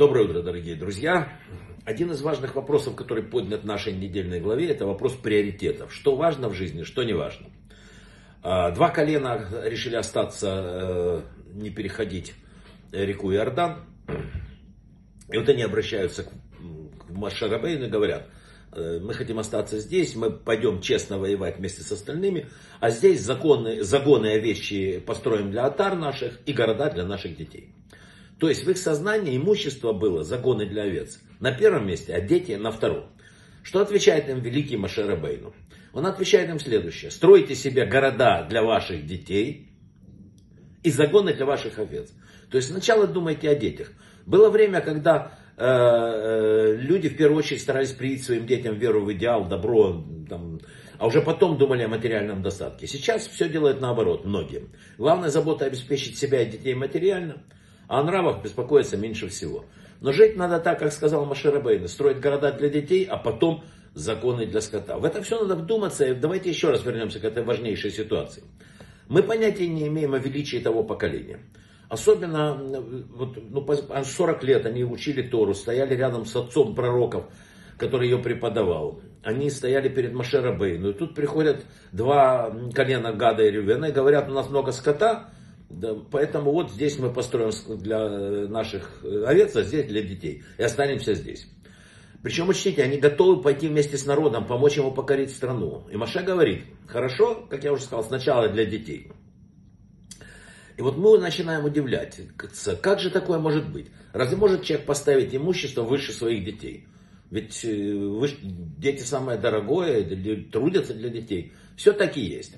Доброе утро, дорогие друзья. Один из важных вопросов, который поднят в нашей недельной главе, это вопрос приоритетов. Что важно в жизни, что не важно. А, два колена решили остаться, э, не переходить реку Иордан. И вот они обращаются к Машарабейну и говорят, «Э, мы хотим остаться здесь, мы пойдем честно воевать вместе с остальными, а здесь законы, загоны вещи построим для отар наших и города для наших детей. То есть в их сознании имущество было загоны для овец на первом месте, а дети на втором. Что отвечает им великий Машера Бейну? Он отвечает им следующее. Стройте себе города для ваших детей и загоны для ваших овец. То есть сначала думайте о детях. Было время, когда э, э, люди в первую очередь старались привить своим детям веру в идеал, добро, там, а уже потом думали о материальном достатке. Сейчас все делают наоборот, многие. Главная забота обеспечить себя и детей материально – а нравах беспокоиться меньше всего. Но жить надо так, как сказал Машера Бейна, строить города для детей, а потом законы для скота. В это все надо вдуматься, и давайте еще раз вернемся к этой важнейшей ситуации. Мы понятия не имеем о величии того поколения. Особенно, вот, ну, 40 лет они учили Тору, стояли рядом с отцом пророков, который ее преподавал. Они стояли перед Машера Бейну. И тут приходят два колена Гада и Рювена и говорят, у нас много скота, да, поэтому вот здесь мы построим для наших овец, а здесь для детей. И останемся здесь. Причем, учтите, они готовы пойти вместе с народом, помочь ему покорить страну. И Маша говорит, хорошо, как я уже сказал, сначала для детей. И вот мы начинаем удивляться, как же такое может быть? Разве может человек поставить имущество выше своих детей? Ведь э, вы, дети самое дорогое, трудятся для детей. Все таки есть.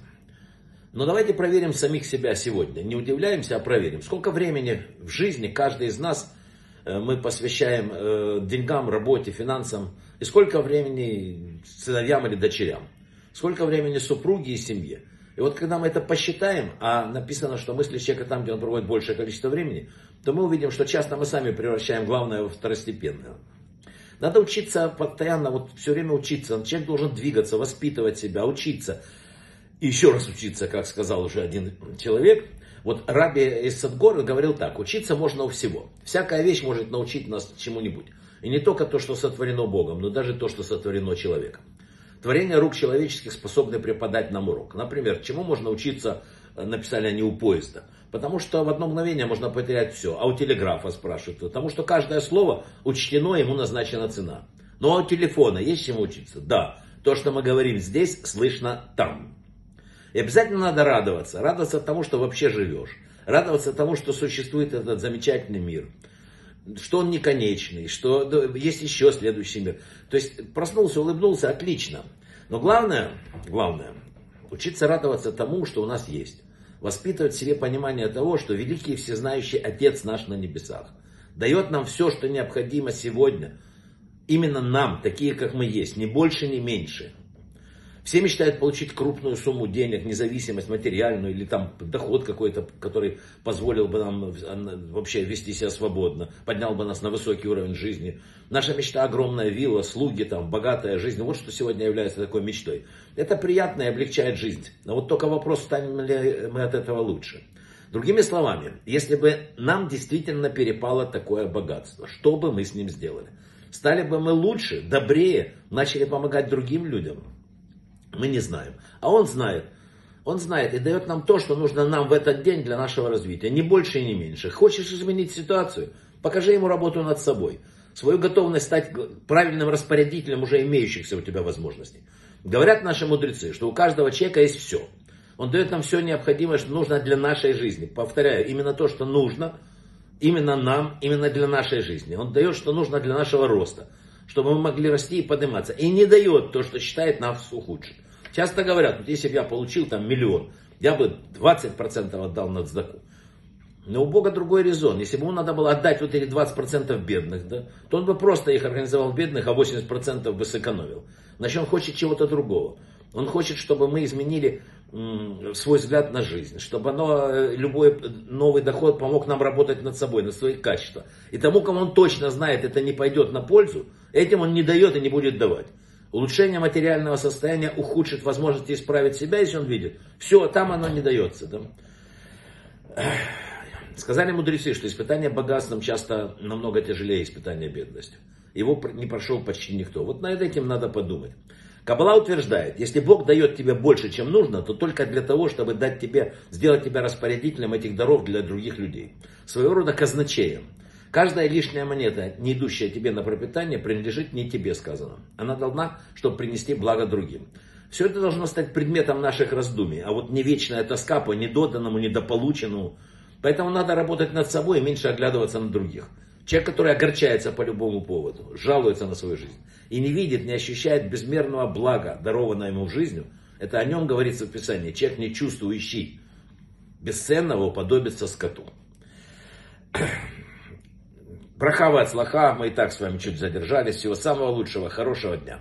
Но давайте проверим самих себя сегодня. Не удивляемся, а проверим. Сколько времени в жизни каждый из нас э, мы посвящаем э, деньгам, работе, финансам. И сколько времени сыновьям или дочерям. Сколько времени супруге и семье. И вот когда мы это посчитаем, а написано, что мысли человека там, где он проводит большее количество времени, то мы увидим, что часто мы сами превращаем главное во второстепенное. Надо учиться постоянно, вот все время учиться. Человек должен двигаться, воспитывать себя, учиться еще раз учиться, как сказал уже один человек. Вот Раби из Садгора говорил так, учиться можно у всего. Всякая вещь может научить нас чему-нибудь. И не только то, что сотворено Богом, но даже то, что сотворено человеком. Творение рук человеческих способны преподать нам урок. Например, чему можно учиться, э, написали они у поезда. Потому что в одно мгновение можно потерять все. А у телеграфа спрашивают. Потому что каждое слово учтено, ему назначена цена. Ну а у телефона есть чему учиться? Да. То, что мы говорим здесь, слышно там. И обязательно надо радоваться. Радоваться тому, что вообще живешь. Радоваться тому, что существует этот замечательный мир. Что он не конечный, что есть еще следующий мир. То есть проснулся, улыбнулся, отлично. Но главное, главное, учиться радоваться тому, что у нас есть. Воспитывать в себе понимание того, что великий всезнающий Отец наш на небесах дает нам все, что необходимо сегодня. Именно нам, такие, как мы есть, ни больше, ни меньше. Все мечтают получить крупную сумму денег, независимость материальную или там доход какой-то, который позволил бы нам вообще вести себя свободно, поднял бы нас на высокий уровень жизни. Наша мечта огромная вилла, слуги, там, богатая жизнь. Вот что сегодня является такой мечтой. Это приятно и облегчает жизнь. Но вот только вопрос, станем ли мы от этого лучше. Другими словами, если бы нам действительно перепало такое богатство, что бы мы с ним сделали? Стали бы мы лучше, добрее, начали помогать другим людям? Мы не знаем. А он знает. Он знает и дает нам то, что нужно нам в этот день для нашего развития. Не больше и не меньше. Хочешь изменить ситуацию? Покажи ему работу над собой. Свою готовность стать правильным распорядителем уже имеющихся у тебя возможностей. Говорят наши мудрецы, что у каждого человека есть все. Он дает нам все необходимое, что нужно для нашей жизни. Повторяю, именно то, что нужно, именно нам, именно для нашей жизни. Он дает, что нужно для нашего роста чтобы мы могли расти и подниматься. И не дает то, что считает нас ухудшить. Часто говорят, вот если бы я получил там миллион, я бы 20% отдал на цдаку. Но у Бога другой резон. Если бы ему надо было отдать вот эти 20% бедных, да, то он бы просто их организовал бедных, а 80% бы сэкономил. Значит, он хочет чего-то другого. Он хочет, чтобы мы изменили свой взгляд на жизнь, чтобы оно, э, любой новый доход помог нам работать над собой, над своих качествами. И тому, кому он точно знает, это не пойдет на пользу, этим он не дает и не будет давать. Улучшение материального состояния ухудшит возможности исправить себя, если он видит. Все, там оно не дается. Да? Сказали мудрецы, что испытание богатством часто намного тяжелее испытания бедностью. Его не прошел почти никто. Вот над этим надо подумать. Кабала утверждает, если Бог дает тебе больше, чем нужно, то только для того, чтобы дать тебе, сделать тебя распорядителем этих даров для других людей. Своего рода казначеем. Каждая лишняя монета, не идущая тебе на пропитание, принадлежит не тебе, сказано. Она должна, чтобы принести благо другим. Все это должно стать предметом наших раздумий. А вот не вечная тоска по недоданному, недополученному. Поэтому надо работать над собой и меньше оглядываться на других. Человек, который огорчается по любому поводу, жалуется на свою жизнь и не видит, не ощущает безмерного блага, дарованного ему в жизнь, это о нем говорится в Писании. Человек не чувствующий бесценного уподобится скоту. Брахава от мы и так с вами чуть задержались. Всего самого лучшего, хорошего дня.